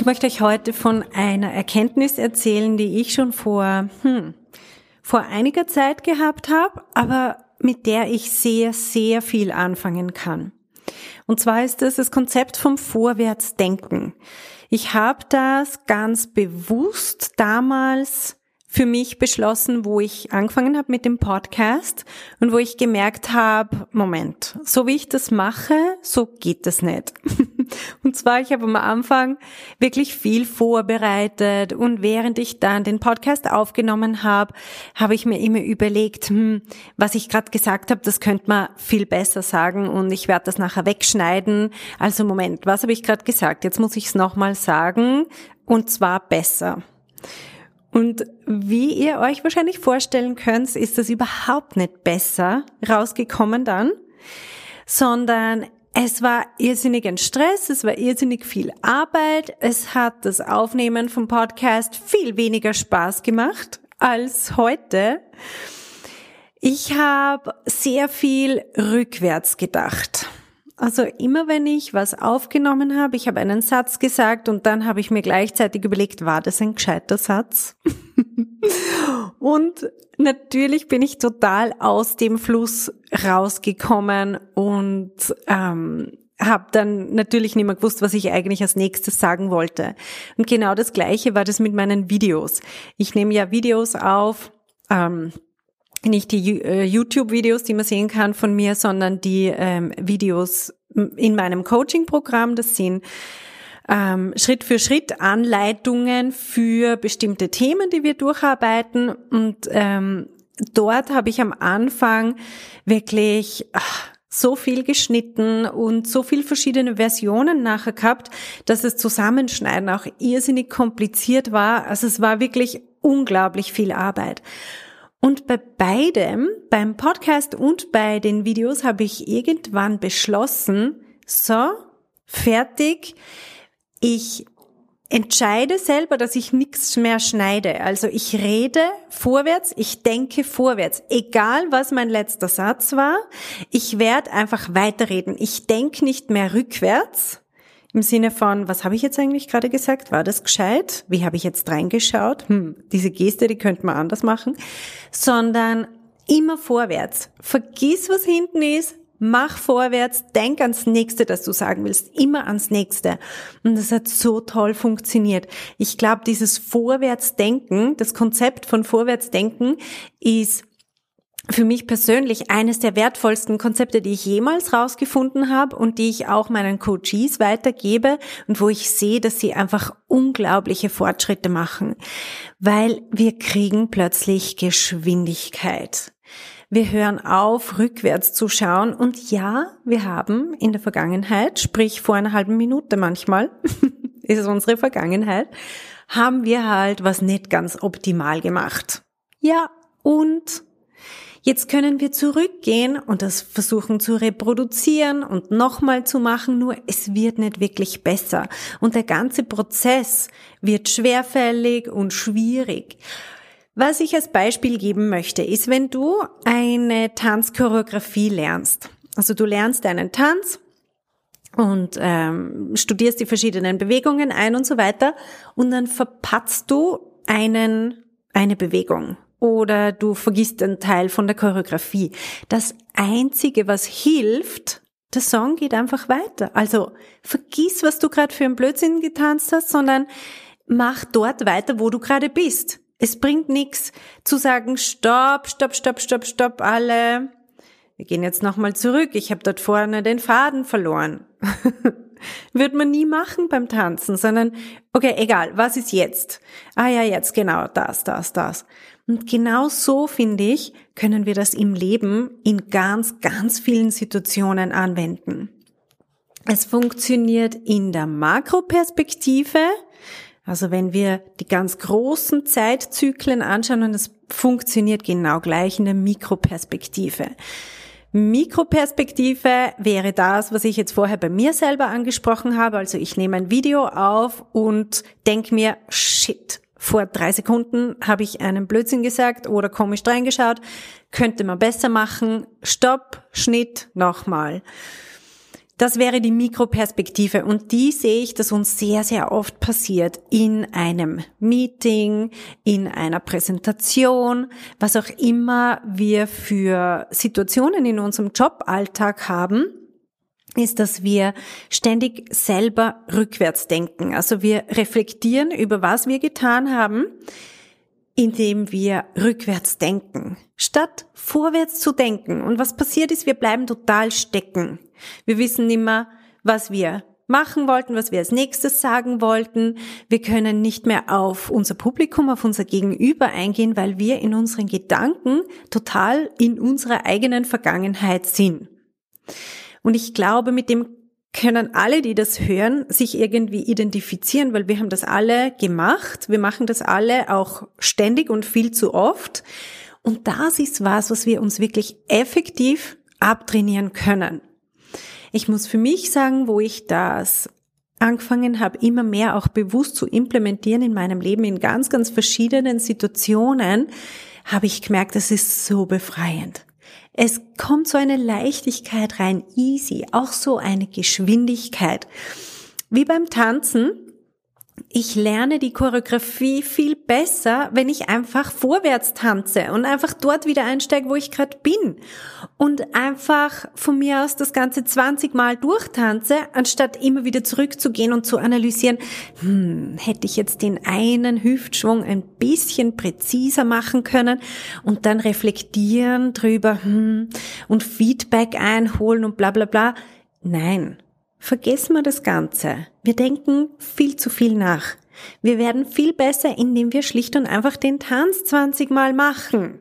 Ich möchte euch heute von einer Erkenntnis erzählen, die ich schon vor, hm, vor einiger Zeit gehabt habe, aber mit der ich sehr, sehr viel anfangen kann. Und zwar ist das das Konzept vom Vorwärtsdenken. Ich habe das ganz bewusst damals für mich beschlossen, wo ich angefangen habe mit dem Podcast und wo ich gemerkt habe, Moment, so wie ich das mache, so geht das nicht. Und zwar, ich habe am Anfang wirklich viel vorbereitet und während ich dann den Podcast aufgenommen habe, habe ich mir immer überlegt, hm, was ich gerade gesagt habe, das könnte man viel besser sagen und ich werde das nachher wegschneiden. Also Moment, was habe ich gerade gesagt? Jetzt muss ich es nochmal sagen und zwar besser. Und wie ihr euch wahrscheinlich vorstellen könnt, ist das überhaupt nicht besser rausgekommen dann, sondern es war irrsinnig ein Stress, es war irrsinnig viel Arbeit, es hat das Aufnehmen vom Podcast viel weniger Spaß gemacht als heute. Ich habe sehr viel rückwärts gedacht. Also immer wenn ich was aufgenommen habe, ich habe einen Satz gesagt und dann habe ich mir gleichzeitig überlegt, war das ein gescheiter Satz? und natürlich bin ich total aus dem Fluss rausgekommen und ähm, habe dann natürlich nicht mehr gewusst, was ich eigentlich als nächstes sagen wollte. Und genau das Gleiche war das mit meinen Videos. Ich nehme ja Videos auf. Ähm, nicht die äh, YouTube-Videos, die man sehen kann von mir, sondern die ähm, Videos in meinem Coaching-Programm. Das sind ähm, Schritt für Schritt Anleitungen für bestimmte Themen, die wir durcharbeiten. Und ähm, dort habe ich am Anfang wirklich ach, so viel geschnitten und so viel verschiedene Versionen nachher gehabt, dass das Zusammenschneiden auch irrsinnig kompliziert war. Also es war wirklich unglaublich viel Arbeit. Und bei beidem, beim Podcast und bei den Videos, habe ich irgendwann beschlossen, so, fertig, ich entscheide selber, dass ich nichts mehr schneide. Also ich rede vorwärts, ich denke vorwärts. Egal, was mein letzter Satz war, ich werde einfach weiterreden. Ich denke nicht mehr rückwärts, im Sinne von, was habe ich jetzt eigentlich gerade gesagt? War das gescheit? Wie habe ich jetzt reingeschaut? Hm, diese Geste, die könnte man anders machen. Sondern immer vorwärts. Vergiss, was hinten ist. Mach vorwärts, denk ans nächste, das du sagen willst, immer ans nächste. Und das hat so toll funktioniert. Ich glaube, dieses Vorwärtsdenken, das Konzept von Vorwärtsdenken ist für mich persönlich eines der wertvollsten Konzepte, die ich jemals rausgefunden habe und die ich auch meinen Coaches weitergebe und wo ich sehe, dass sie einfach unglaubliche Fortschritte machen, weil wir kriegen plötzlich Geschwindigkeit. Wir hören auf, rückwärts zu schauen und ja, wir haben in der Vergangenheit, sprich vor einer halben Minute manchmal, ist es unsere Vergangenheit, haben wir halt was nicht ganz optimal gemacht. Ja, und Jetzt können wir zurückgehen und das versuchen zu reproduzieren und nochmal zu machen, nur es wird nicht wirklich besser. Und der ganze Prozess wird schwerfällig und schwierig. Was ich als Beispiel geben möchte, ist, wenn du eine Tanzchoreografie lernst. Also du lernst einen Tanz und ähm, studierst die verschiedenen Bewegungen ein und so weiter und dann verpatzt du einen, eine Bewegung oder du vergisst einen Teil von der Choreografie. Das Einzige, was hilft, der Song geht einfach weiter. Also vergiss, was du gerade für einen Blödsinn getanzt hast, sondern mach dort weiter, wo du gerade bist. Es bringt nichts zu sagen, stopp, stopp, stopp, stopp, stopp, alle. Wir gehen jetzt nochmal zurück. Ich habe dort vorne den Faden verloren. Wird man nie machen beim Tanzen, sondern, okay, egal, was ist jetzt? Ah ja, jetzt, genau, das, das, das. Und genau so, finde ich, können wir das im Leben in ganz, ganz vielen Situationen anwenden. Es funktioniert in der Makroperspektive, also wenn wir die ganz großen Zeitzyklen anschauen und es funktioniert genau gleich in der Mikroperspektive. Mikroperspektive wäre das, was ich jetzt vorher bei mir selber angesprochen habe. Also ich nehme ein Video auf und denke mir, shit, vor drei Sekunden habe ich einen Blödsinn gesagt oder komisch reingeschaut, könnte man besser machen. Stopp, Schnitt, nochmal. Das wäre die Mikroperspektive und die sehe ich, dass uns sehr, sehr oft passiert in einem Meeting, in einer Präsentation, was auch immer wir für Situationen in unserem Joballtag haben ist, dass wir ständig selber rückwärts denken. Also wir reflektieren über was wir getan haben, indem wir rückwärts denken, statt vorwärts zu denken. Und was passiert ist, wir bleiben total stecken. Wir wissen nicht mehr, was wir machen wollten, was wir als nächstes sagen wollten. Wir können nicht mehr auf unser Publikum, auf unser Gegenüber eingehen, weil wir in unseren Gedanken total in unserer eigenen Vergangenheit sind. Und ich glaube, mit dem können alle, die das hören, sich irgendwie identifizieren, weil wir haben das alle gemacht. Wir machen das alle auch ständig und viel zu oft. Und das ist was, was wir uns wirklich effektiv abtrainieren können. Ich muss für mich sagen, wo ich das angefangen habe, immer mehr auch bewusst zu implementieren in meinem Leben in ganz, ganz verschiedenen Situationen, habe ich gemerkt, es ist so befreiend. Es kommt so eine Leichtigkeit rein, easy, auch so eine Geschwindigkeit. Wie beim Tanzen, ich lerne die Choreografie viel besser, wenn ich einfach vorwärts tanze und einfach dort wieder einsteige, wo ich gerade bin. Und einfach von mir aus das Ganze 20 Mal durchtanze, anstatt immer wieder zurückzugehen und zu analysieren, hm, hätte ich jetzt den einen Hüftschwung ein bisschen präziser machen können und dann reflektieren drüber hm, und Feedback einholen und bla bla bla. Nein, Vergessen wir das Ganze. Wir denken viel zu viel nach. Wir werden viel besser, indem wir schlicht und einfach den Tanz 20 Mal machen.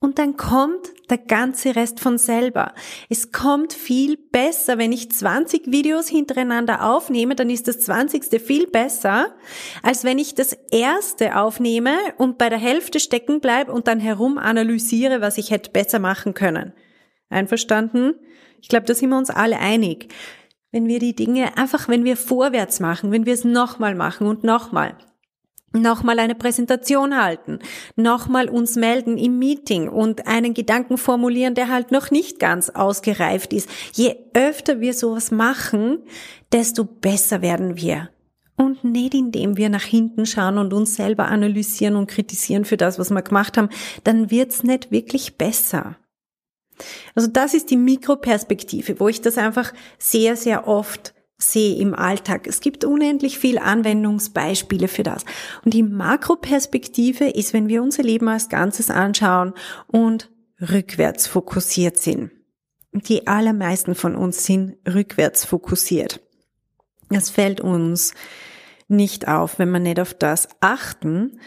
Und dann kommt der ganze Rest von selber. Es kommt viel besser, wenn ich 20 Videos hintereinander aufnehme, dann ist das 20. viel besser, als wenn ich das erste aufnehme und bei der Hälfte stecken bleibe und dann herum analysiere, was ich hätte besser machen können. Einverstanden? Ich glaube, da sind wir uns alle einig. Wenn wir die Dinge einfach, wenn wir vorwärts machen, wenn wir es nochmal machen und nochmal, nochmal eine Präsentation halten, nochmal uns melden im Meeting und einen Gedanken formulieren, der halt noch nicht ganz ausgereift ist. Je öfter wir sowas machen, desto besser werden wir. Und nicht indem wir nach hinten schauen und uns selber analysieren und kritisieren für das, was wir gemacht haben, dann wird's nicht wirklich besser. Also das ist die Mikroperspektive, wo ich das einfach sehr, sehr oft sehe im Alltag. Es gibt unendlich viel Anwendungsbeispiele für das. Und die Makroperspektive ist, wenn wir unser Leben als Ganzes anschauen und rückwärts fokussiert sind. Die allermeisten von uns sind rückwärts fokussiert. Das fällt uns nicht auf, wenn wir nicht auf das achten.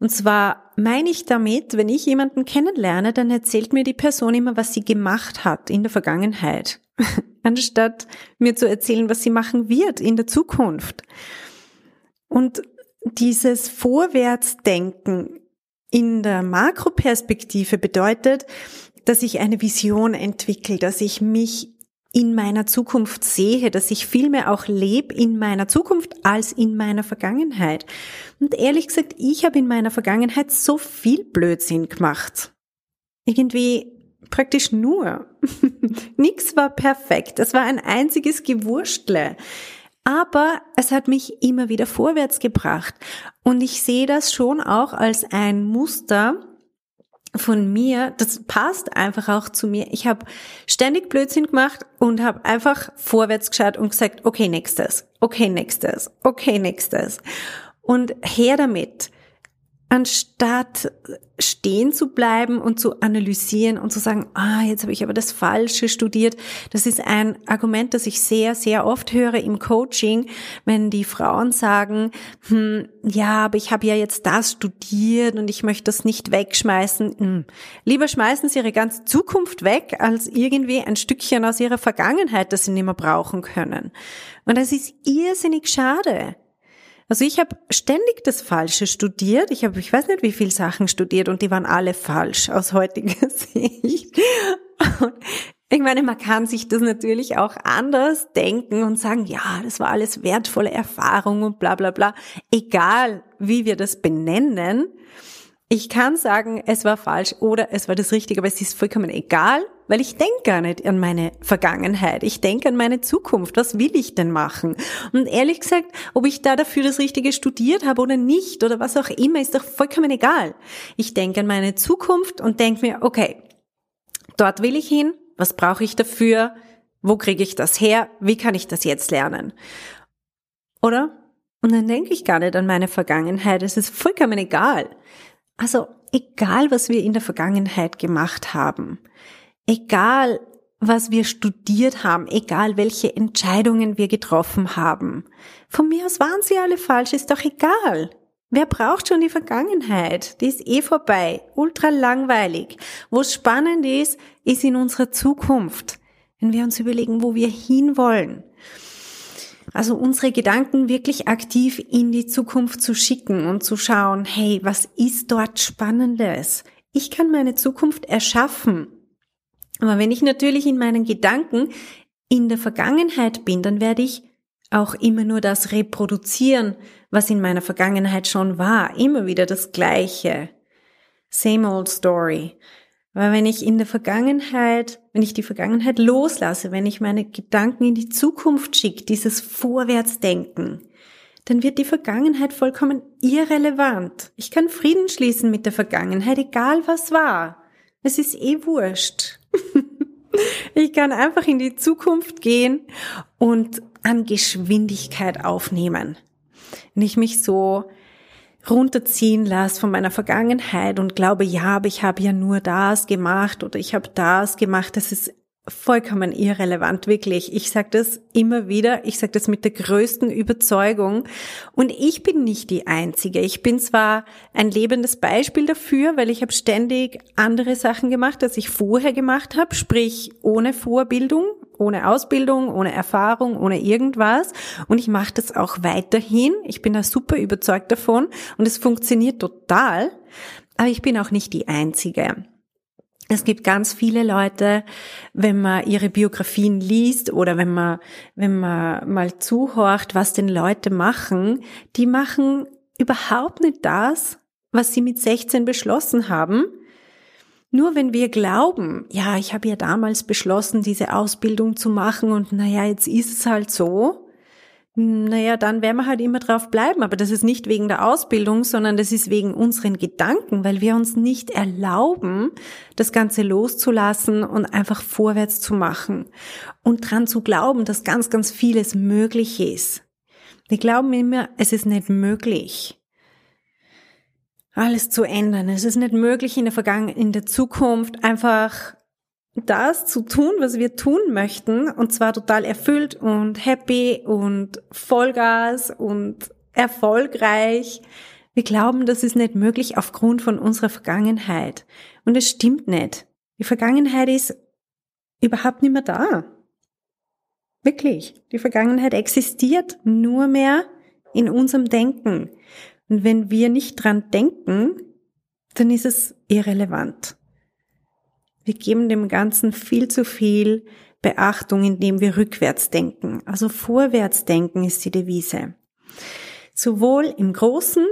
Und zwar meine ich damit, wenn ich jemanden kennenlerne, dann erzählt mir die Person immer, was sie gemacht hat in der Vergangenheit, anstatt mir zu erzählen, was sie machen wird in der Zukunft. Und dieses Vorwärtsdenken in der Makroperspektive bedeutet, dass ich eine Vision entwickle, dass ich mich in meiner Zukunft sehe, dass ich viel mehr auch lebe in meiner Zukunft als in meiner Vergangenheit. Und ehrlich gesagt, ich habe in meiner Vergangenheit so viel Blödsinn gemacht. Irgendwie praktisch nur. Nix war perfekt. Es war ein einziges Gewurschtle. Aber es hat mich immer wieder vorwärts gebracht. Und ich sehe das schon auch als ein Muster, von mir, das passt einfach auch zu mir. Ich habe ständig Blödsinn gemacht und habe einfach vorwärts geschaut und gesagt, okay, nächstes, okay, nächstes, okay, nächstes. Und her damit. Anstatt stehen zu bleiben und zu analysieren und zu sagen, ah, jetzt habe ich aber das Falsche studiert. Das ist ein Argument, das ich sehr, sehr oft höre im Coaching, wenn die Frauen sagen, hm, ja, aber ich habe ja jetzt das studiert und ich möchte das nicht wegschmeißen. Hm. Lieber schmeißen sie ihre ganze Zukunft weg, als irgendwie ein Stückchen aus ihrer Vergangenheit, das sie nicht mehr brauchen können. Und das ist irrsinnig schade. Also ich habe ständig das Falsche studiert. Ich habe, ich weiß nicht, wie viele Sachen studiert und die waren alle falsch aus heutiger Sicht. Und ich meine, man kann sich das natürlich auch anders denken und sagen, ja, das war alles wertvolle Erfahrung und bla bla bla. Egal, wie wir das benennen. Ich kann sagen, es war falsch oder es war das Richtige, aber es ist vollkommen egal, weil ich denke gar nicht an meine Vergangenheit. Ich denke an meine Zukunft. Was will ich denn machen? Und ehrlich gesagt, ob ich da dafür das Richtige studiert habe oder nicht oder was auch immer, ist doch vollkommen egal. Ich denke an meine Zukunft und denke mir, okay, dort will ich hin. Was brauche ich dafür? Wo kriege ich das her? Wie kann ich das jetzt lernen? Oder? Und dann denke ich gar nicht an meine Vergangenheit. Es ist vollkommen egal. Also egal, was wir in der Vergangenheit gemacht haben egal was wir studiert haben, egal welche Entscheidungen wir getroffen haben. Von mir aus waren sie alle falsch, ist doch egal. Wer braucht schon die Vergangenheit? Die ist eh vorbei, ultra langweilig. Wo es spannend ist, ist in unserer Zukunft, wenn wir uns überlegen, wo wir hinwollen. Also unsere Gedanken wirklich aktiv in die Zukunft zu schicken und zu schauen, hey, was ist dort Spannendes? Ich kann meine Zukunft erschaffen. Aber wenn ich natürlich in meinen Gedanken in der Vergangenheit bin, dann werde ich auch immer nur das reproduzieren, was in meiner Vergangenheit schon war. Immer wieder das Gleiche. Same old story. Weil wenn ich in der Vergangenheit, wenn ich die Vergangenheit loslasse, wenn ich meine Gedanken in die Zukunft schicke, dieses Vorwärtsdenken, dann wird die Vergangenheit vollkommen irrelevant. Ich kann Frieden schließen mit der Vergangenheit, egal was war. Es ist eh wurscht. ich kann einfach in die Zukunft gehen und an Geschwindigkeit aufnehmen. Ich mich so runterziehen lasse von meiner Vergangenheit und glaube, ja, aber ich habe ja nur das gemacht oder ich habe das gemacht, das ist vollkommen irrelevant, wirklich. Ich sage das immer wieder, ich sage das mit der größten Überzeugung. Und ich bin nicht die Einzige. Ich bin zwar ein lebendes Beispiel dafür, weil ich habe ständig andere Sachen gemacht, als ich vorher gemacht habe, sprich ohne Vorbildung, ohne Ausbildung, ohne Erfahrung, ohne irgendwas. Und ich mache das auch weiterhin. Ich bin da super überzeugt davon und es funktioniert total. Aber ich bin auch nicht die Einzige. Es gibt ganz viele Leute, wenn man ihre Biografien liest oder wenn man, wenn man mal zuhorcht, was denn Leute machen, die machen überhaupt nicht das, was sie mit 16 beschlossen haben. Nur wenn wir glauben, ja, ich habe ja damals beschlossen, diese Ausbildung zu machen und naja, jetzt ist es halt so, naja, dann werden wir halt immer drauf bleiben. Aber das ist nicht wegen der Ausbildung, sondern das ist wegen unseren Gedanken, weil wir uns nicht erlauben, das Ganze loszulassen und einfach vorwärts zu machen und dran zu glauben, dass ganz, ganz vieles möglich ist. Wir glauben immer, es ist nicht möglich, alles zu ändern. Es ist nicht möglich in der Vergangenheit, in der Zukunft einfach das zu tun, was wir tun möchten, und zwar total erfüllt und happy und Vollgas und erfolgreich. Wir glauben, das ist nicht möglich aufgrund von unserer Vergangenheit. Und es stimmt nicht. Die Vergangenheit ist überhaupt nicht mehr da. Wirklich. Die Vergangenheit existiert nur mehr in unserem Denken. Und wenn wir nicht dran denken, dann ist es irrelevant. Wir geben dem Ganzen viel zu viel Beachtung, indem wir rückwärts denken. Also vorwärts denken ist die Devise. Sowohl im Großen,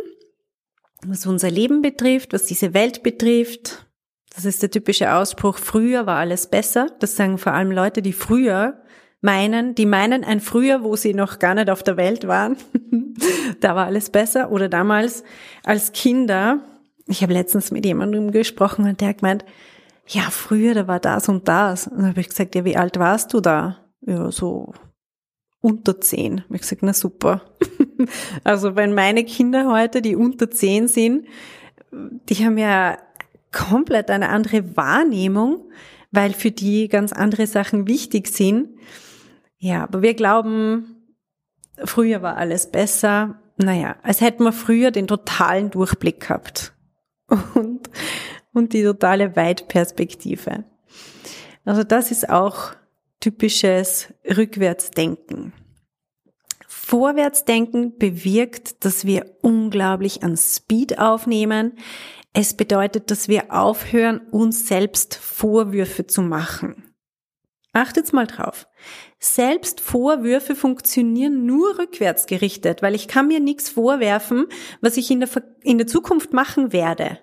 was unser Leben betrifft, was diese Welt betrifft. Das ist der typische Ausspruch, früher war alles besser. Das sagen vor allem Leute, die früher meinen, die meinen ein früher, wo sie noch gar nicht auf der Welt waren. da war alles besser. Oder damals als Kinder. Ich habe letztens mit jemandem gesprochen und der hat gemeint, ja, früher, da war das und das. Und dann habe ich gesagt, ja, wie alt warst du da? Ja, so unter zehn. Ich gesagt, na super. also wenn meine Kinder heute, die unter zehn sind, die haben ja komplett eine andere Wahrnehmung, weil für die ganz andere Sachen wichtig sind. Ja, aber wir glauben, früher war alles besser. Naja, als hätten wir früher den totalen Durchblick gehabt und, und die totale Weitperspektive. Also das ist auch typisches Rückwärtsdenken. Vorwärtsdenken bewirkt, dass wir unglaublich an Speed aufnehmen. Es bedeutet, dass wir aufhören, uns selbst Vorwürfe zu machen. Achtet mal drauf. Selbst Vorwürfe funktionieren nur rückwärts gerichtet, weil ich kann mir nichts vorwerfen, was ich in der, in der Zukunft machen werde.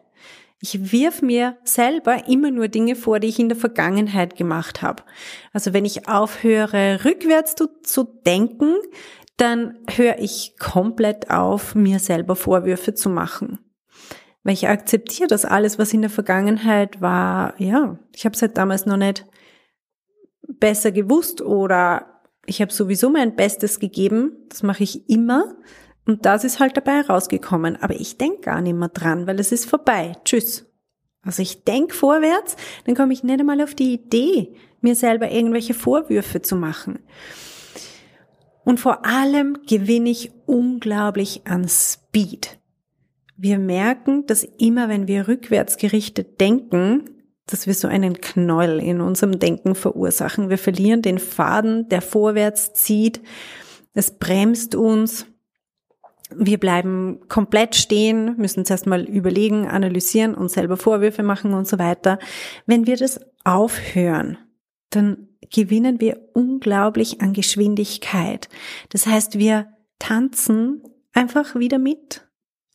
Ich wirf mir selber immer nur Dinge vor, die ich in der Vergangenheit gemacht habe. Also wenn ich aufhöre, rückwärts zu, zu denken, dann höre ich komplett auf, mir selber Vorwürfe zu machen. Weil ich akzeptiere, dass alles, was in der Vergangenheit war, ja, ich habe es halt damals noch nicht besser gewusst oder ich habe sowieso mein Bestes gegeben, das mache ich immer und das ist halt dabei rausgekommen. Aber ich denke gar nicht mehr dran, weil es ist vorbei. Tschüss. Also ich denke vorwärts, dann komme ich nicht einmal auf die Idee, mir selber irgendwelche Vorwürfe zu machen. Und vor allem gewinne ich unglaublich an Speed. Wir merken, dass immer wenn wir rückwärts gerichtet denken, dass wir so einen Knäuel in unserem Denken verursachen. Wir verlieren den Faden, der vorwärts zieht. Es bremst uns. Wir bleiben komplett stehen, müssen zuerst mal überlegen, analysieren und selber Vorwürfe machen und so weiter. Wenn wir das aufhören, dann gewinnen wir unglaublich an Geschwindigkeit. Das heißt, wir tanzen einfach wieder mit.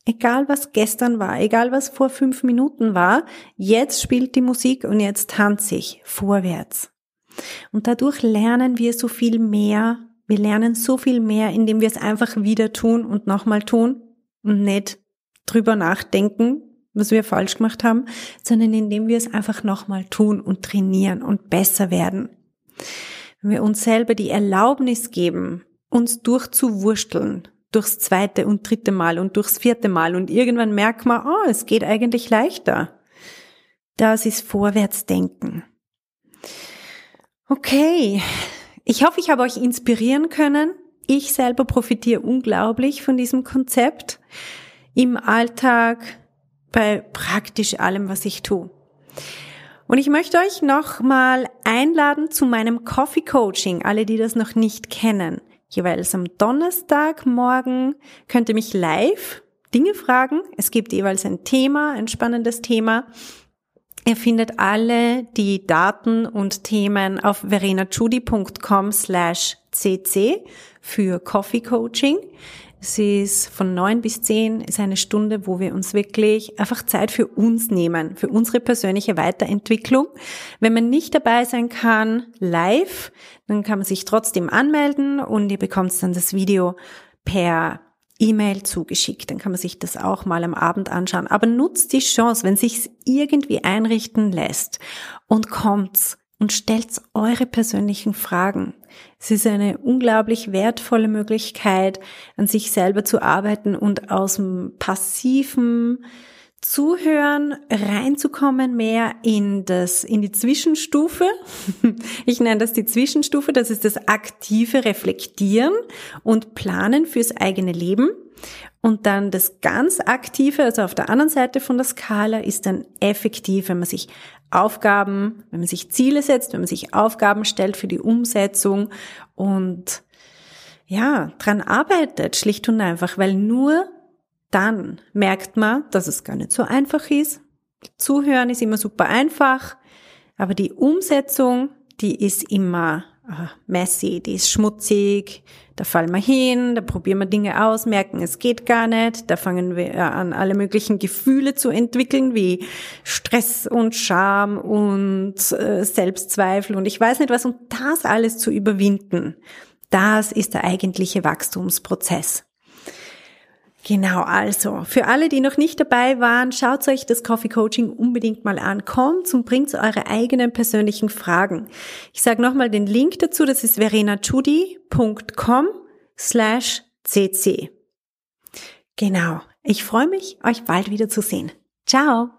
Egal was gestern war, egal was vor fünf Minuten war, jetzt spielt die Musik und jetzt tanze ich vorwärts. Und dadurch lernen wir so viel mehr. Wir lernen so viel mehr, indem wir es einfach wieder tun und nochmal tun und nicht drüber nachdenken, was wir falsch gemacht haben, sondern indem wir es einfach nochmal tun und trainieren und besser werden. Wenn wir uns selber die Erlaubnis geben, uns durchzuwursteln, durchs zweite und dritte Mal und durchs vierte Mal und irgendwann merkt man, oh, es geht eigentlich leichter. Das ist Vorwärtsdenken. Okay, ich hoffe, ich habe euch inspirieren können. Ich selber profitiere unglaublich von diesem Konzept im Alltag bei praktisch allem, was ich tue. Und ich möchte euch nochmal einladen zu meinem Coffee Coaching, alle, die das noch nicht kennen. Jeweils am Donnerstagmorgen könnt ihr mich live Dinge fragen. Es gibt jeweils ein Thema, ein spannendes Thema. Ihr findet alle die Daten und Themen auf verenachudi.com slash cc für Coffee Coaching. Es ist von neun bis zehn, ist eine Stunde, wo wir uns wirklich einfach Zeit für uns nehmen, für unsere persönliche Weiterentwicklung. Wenn man nicht dabei sein kann, live, dann kann man sich trotzdem anmelden und ihr bekommt dann das Video per E-Mail zugeschickt. Dann kann man sich das auch mal am Abend anschauen. Aber nutzt die Chance, wenn sich's irgendwie einrichten lässt und kommt's und stellt eure persönlichen Fragen. Es ist eine unglaublich wertvolle Möglichkeit, an sich selber zu arbeiten und aus dem passiven Zuhören reinzukommen mehr in das, in die Zwischenstufe. Ich nenne das die Zwischenstufe. Das ist das aktive Reflektieren und Planen fürs eigene Leben. Und dann das ganz aktive, also auf der anderen Seite von der Skala, ist dann effektiv, wenn man sich Aufgaben, wenn man sich Ziele setzt, wenn man sich Aufgaben stellt für die Umsetzung und ja, dran arbeitet, schlicht und einfach, weil nur dann merkt man, dass es gar nicht so einfach ist. Zuhören ist immer super einfach, aber die Umsetzung, die ist immer messy, die ist schmutzig, da fallen wir hin, da probieren wir Dinge aus, merken, es geht gar nicht, da fangen wir an, alle möglichen Gefühle zu entwickeln, wie Stress und Scham und äh, Selbstzweifel. Und ich weiß nicht was, und das alles zu überwinden, das ist der eigentliche Wachstumsprozess. Genau, also für alle, die noch nicht dabei waren, schaut euch das Coffee Coaching unbedingt mal an. Kommt und bringt eure eigenen persönlichen Fragen. Ich sage nochmal den Link dazu, das ist verenachudi.com slash cc. Genau, ich freue mich, euch bald wieder zu sehen. Ciao!